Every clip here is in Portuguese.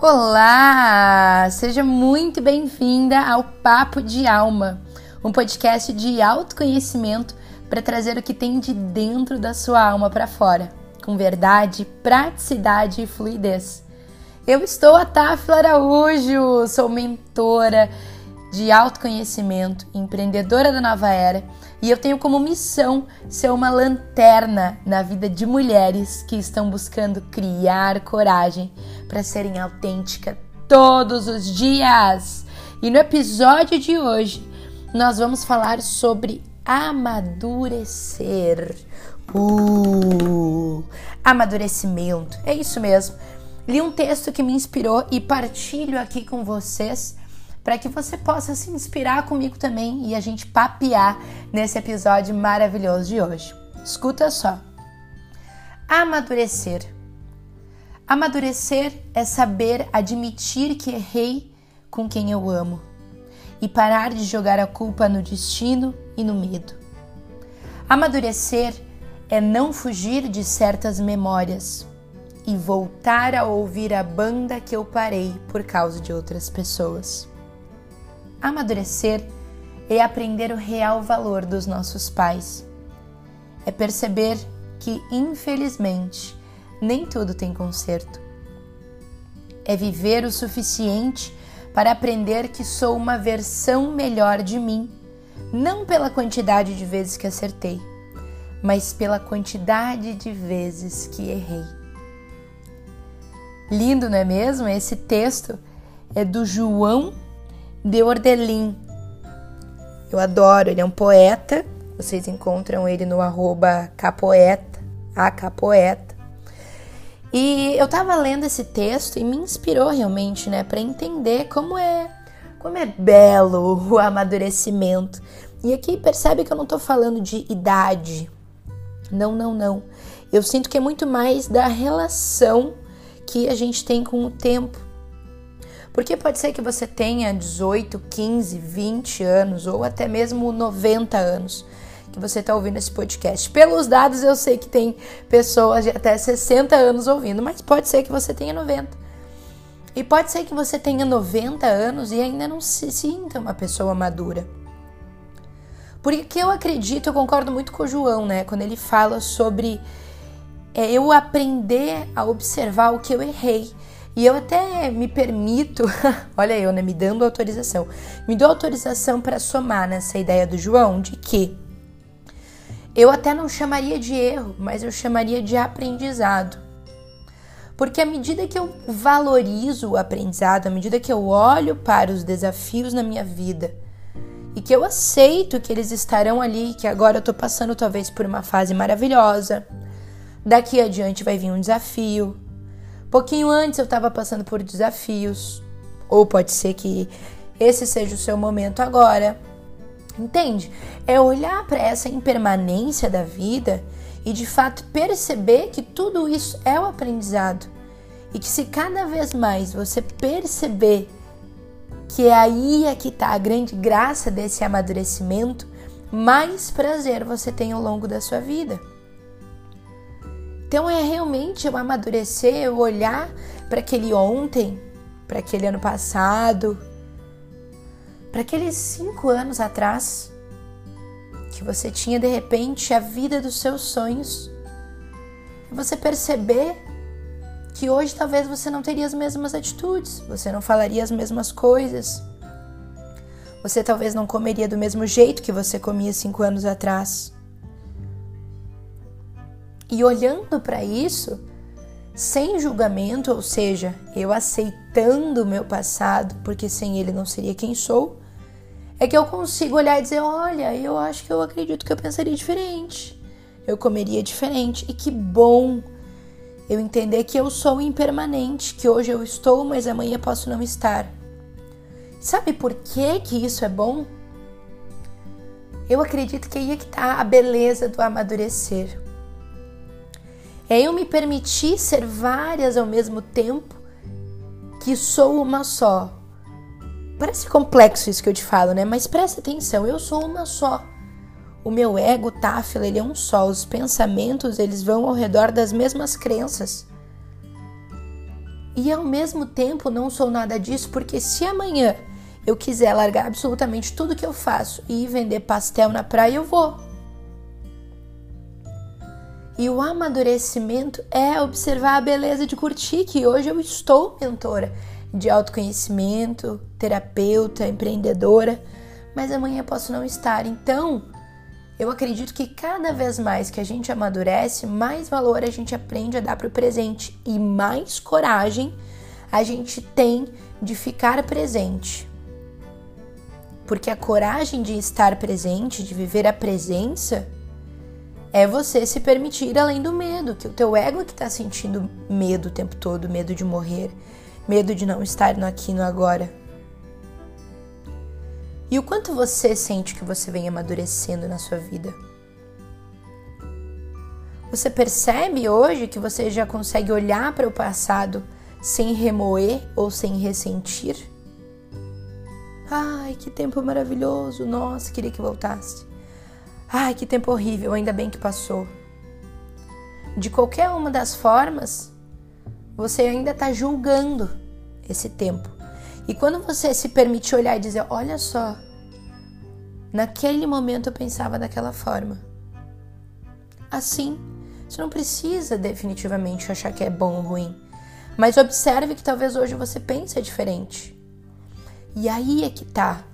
Olá! Seja muito bem-vinda ao Papo de Alma, um podcast de autoconhecimento para trazer o que tem de dentro da sua alma para fora, com verdade, praticidade e fluidez. Eu estou a Tafila Araújo, sou mentora de autoconhecimento, empreendedora da nova era, e eu tenho como missão ser uma lanterna na vida de mulheres que estão buscando criar coragem para serem autênticas todos os dias. E no episódio de hoje, nós vamos falar sobre amadurecer. Uh, amadurecimento. É isso mesmo. Li um texto que me inspirou e partilho aqui com vocês para que você possa se inspirar comigo também e a gente papear nesse episódio maravilhoso de hoje. Escuta só. Amadurecer. Amadurecer é saber admitir que errei com quem eu amo e parar de jogar a culpa no destino e no medo. Amadurecer é não fugir de certas memórias e voltar a ouvir a banda que eu parei por causa de outras pessoas. Amadurecer é aprender o real valor dos nossos pais. É perceber que, infelizmente, nem tudo tem conserto. É viver o suficiente para aprender que sou uma versão melhor de mim, não pela quantidade de vezes que acertei, mas pela quantidade de vezes que errei. Lindo, não é mesmo? Esse texto é do João de Ordelin. Eu adoro, ele é um poeta. Vocês encontram ele no arroba capoeta, a capoeta. E eu tava lendo esse texto e me inspirou realmente, né, para entender como é, como é belo o amadurecimento. E aqui percebe que eu não tô falando de idade. Não, não, não. Eu sinto que é muito mais da relação que a gente tem com o tempo. Porque pode ser que você tenha 18, 15, 20 anos ou até mesmo 90 anos que você está ouvindo esse podcast. Pelos dados, eu sei que tem pessoas de até 60 anos ouvindo, mas pode ser que você tenha 90. E pode ser que você tenha 90 anos e ainda não se sinta uma pessoa madura. Porque eu acredito, eu concordo muito com o João, né? Quando ele fala sobre é, eu aprender a observar o que eu errei e eu até me permito, olha eu, né, me dando autorização, me dou autorização para somar nessa ideia do João de que eu até não chamaria de erro, mas eu chamaria de aprendizado. Porque à medida que eu valorizo o aprendizado, à medida que eu olho para os desafios na minha vida e que eu aceito que eles estarão ali, que agora eu estou passando talvez por uma fase maravilhosa, daqui adiante vai vir um desafio, Pouquinho antes eu estava passando por desafios, ou pode ser que esse seja o seu momento agora. Entende? É olhar para essa impermanência da vida e de fato perceber que tudo isso é o aprendizado. E que se cada vez mais você perceber que é aí é que está a grande graça desse amadurecimento, mais prazer você tem ao longo da sua vida. Então é realmente eu amadurecer, eu olhar para aquele ontem, para aquele ano passado, para aqueles cinco anos atrás, que você tinha de repente a vida dos seus sonhos, e você perceber que hoje talvez você não teria as mesmas atitudes, você não falaria as mesmas coisas, você talvez não comeria do mesmo jeito que você comia cinco anos atrás. E olhando para isso, sem julgamento, ou seja, eu aceitando o meu passado, porque sem ele não seria quem sou, é que eu consigo olhar e dizer: olha, eu acho que eu acredito que eu pensaria diferente, eu comeria diferente, e que bom eu entender que eu sou impermanente, que hoje eu estou, mas amanhã posso não estar. Sabe por que, que isso é bom? Eu acredito que aí é que está a beleza do amadurecer. É eu me permitir ser várias ao mesmo tempo, que sou uma só. Parece complexo isso que eu te falo, né? Mas presta atenção, eu sou uma só. O meu ego, Táfila, ele é um só. Os pensamentos, eles vão ao redor das mesmas crenças. E ao mesmo tempo não sou nada disso, porque se amanhã eu quiser largar absolutamente tudo que eu faço e ir vender pastel na praia, eu vou. E o amadurecimento é observar a beleza de curtir, que hoje eu estou mentora de autoconhecimento, terapeuta, empreendedora, mas amanhã posso não estar. Então, eu acredito que cada vez mais que a gente amadurece, mais valor a gente aprende a dar para o presente e mais coragem a gente tem de ficar presente. Porque a coragem de estar presente, de viver a presença, é você se permitir além do medo, que o teu ego que está sentindo medo o tempo todo, medo de morrer, medo de não estar no aqui no agora. E o quanto você sente que você vem amadurecendo na sua vida? Você percebe hoje que você já consegue olhar para o passado sem remoer ou sem ressentir? Ai, que tempo maravilhoso! Nossa, queria que voltasse. Ai, que tempo horrível, ainda bem que passou. De qualquer uma das formas, você ainda está julgando esse tempo. E quando você se permite olhar e dizer: Olha só, naquele momento eu pensava daquela forma. Assim, você não precisa definitivamente achar que é bom ou ruim, mas observe que talvez hoje você pense diferente. E aí é que tá.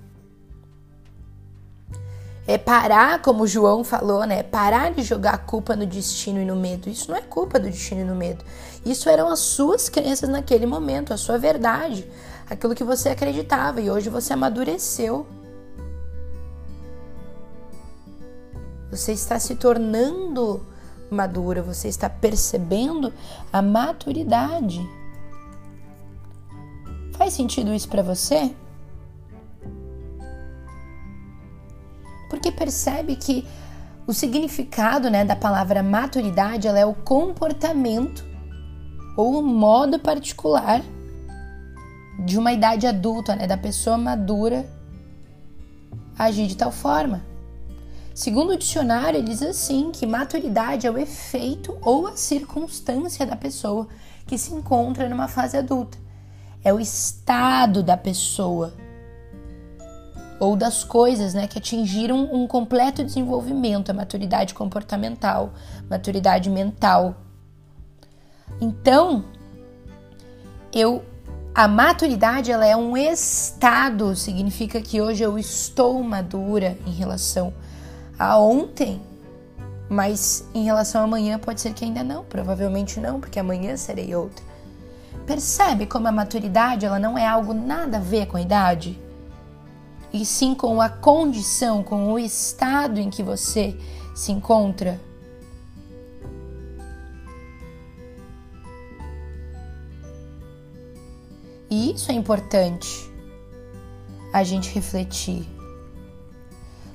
É parar, como João falou, né? Parar de jogar a culpa no destino e no medo. Isso não é culpa do destino e no medo. Isso eram as suas crenças naquele momento, a sua verdade aquilo que você acreditava e hoje você amadureceu. Você está se tornando madura, você está percebendo a maturidade. Faz sentido isso para você? Porque percebe que o significado né, da palavra maturidade ela é o comportamento ou o modo particular de uma idade adulta, né, da pessoa madura agir de tal forma. Segundo o dicionário, ele diz assim que maturidade é o efeito ou a circunstância da pessoa que se encontra numa fase adulta. É o estado da pessoa ou das coisas, né, que atingiram um completo desenvolvimento, a maturidade comportamental, maturidade mental. Então, eu a maturidade ela é um estado, significa que hoje eu estou madura em relação a ontem, mas em relação a amanhã pode ser que ainda não, provavelmente não, porque amanhã serei outra. Percebe como a maturidade ela não é algo nada a ver com a idade? E sim com a condição, com o estado em que você se encontra E isso é importante a gente refletir.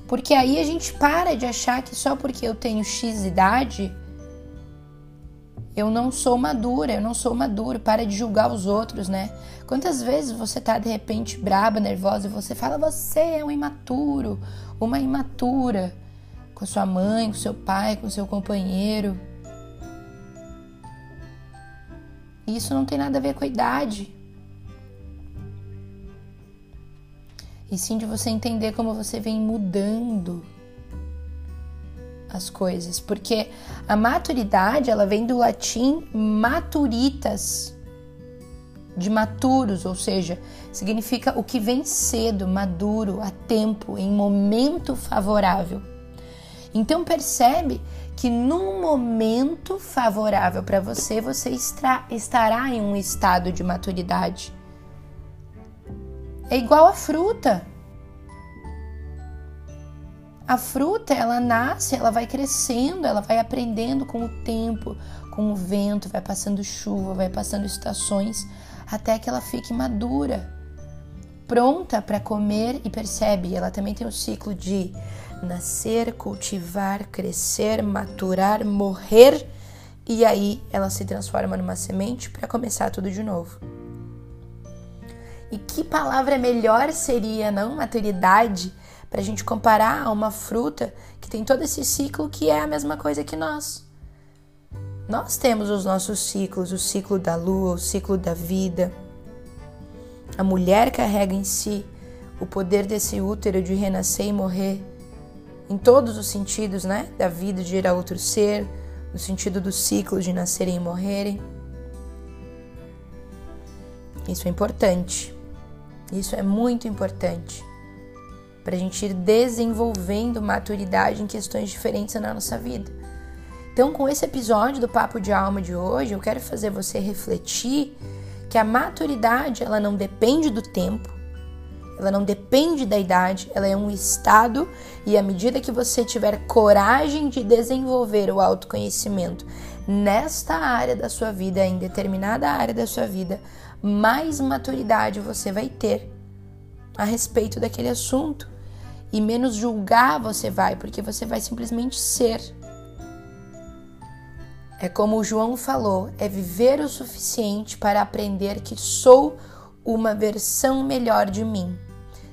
Porque aí a gente para de achar que só porque eu tenho X idade eu não sou madura, eu não sou maduro, para de julgar os outros, né? Quantas vezes você tá de repente braba, nervosa e você fala você é um imaturo, uma imatura com sua mãe, com seu pai, com seu companheiro. Isso não tem nada a ver com a idade. e sim de você entender como você vem mudando as coisas, porque a maturidade ela vem do latim maturitas, de maturos, ou seja, significa o que vem cedo, maduro, a tempo, em momento favorável. Então percebe que num momento favorável para você, você estará em um estado de maturidade. É igual a fruta. A fruta, ela nasce, ela vai crescendo, ela vai aprendendo com o tempo, com o vento, vai passando chuva, vai passando estações, até que ela fique madura, pronta para comer e percebe, ela também tem o ciclo de nascer, cultivar, crescer, maturar, morrer e aí ela se transforma numa semente para começar tudo de novo. E que palavra melhor seria, não? Maturidade, para a gente comparar a uma fruta que tem todo esse ciclo que é a mesma coisa que nós. Nós temos os nossos ciclos, o ciclo da lua, o ciclo da vida. A mulher carrega em si o poder desse útero de renascer e morrer em todos os sentidos, né? Da vida de gerar outro ser, no sentido do ciclo de nascerem e morrerem. Isso é importante. Isso é muito importante para a gente ir desenvolvendo maturidade em questões diferentes na nossa vida. Então, com esse episódio do Papo de Alma de hoje, eu quero fazer você refletir que a maturidade ela não depende do tempo, ela não depende da idade, ela é um estado e à medida que você tiver coragem de desenvolver o autoconhecimento nesta área da sua vida, em determinada área da sua vida, mais maturidade você vai ter a respeito daquele assunto e menos julgar você vai, porque você vai simplesmente ser. É como o João falou, é viver o suficiente para aprender que sou uma versão melhor de mim.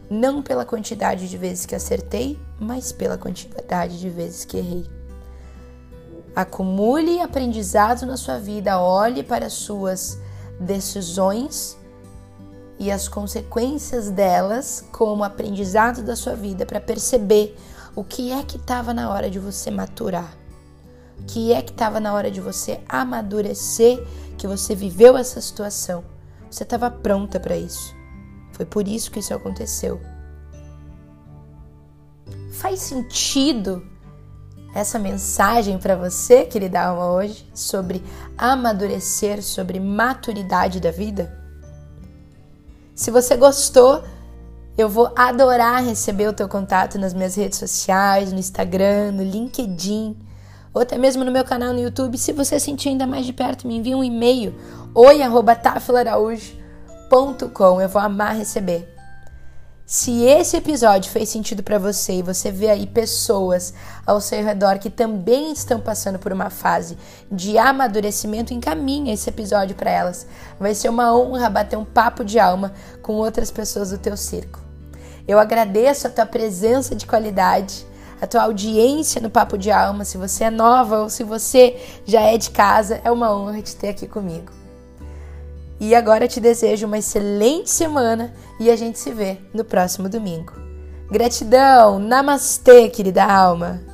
Não pela quantidade de vezes que acertei, mas pela quantidade de vezes que errei. Acumule aprendizado na sua vida, olhe para suas decisões e as consequências delas como aprendizado da sua vida para perceber o que é que estava na hora de você maturar, o que é que estava na hora de você amadurecer, que você viveu essa situação. Você estava pronta para isso. Foi por isso que isso aconteceu. Faz sentido essa mensagem para você, querida alma, hoje, sobre amadurecer, sobre maturidade da vida? Se você gostou, eu vou adorar receber o teu contato nas minhas redes sociais, no Instagram, no LinkedIn, ou até mesmo no meu canal no YouTube. Se você sentir ainda mais de perto, me envie um e-mail oi@tafilaraújo.com. Eu vou amar receber. Se esse episódio fez sentido para você e você vê aí pessoas ao seu redor que também estão passando por uma fase de amadurecimento, encaminha esse episódio para elas. Vai ser uma honra bater um papo de alma com outras pessoas do teu círculo. Eu agradeço a tua presença de qualidade, a tua audiência no Papo de Alma. Se você é nova ou se você já é de casa, é uma honra te ter aqui comigo. E agora te desejo uma excelente semana e a gente se vê no próximo domingo. Gratidão! Namastê, querida alma!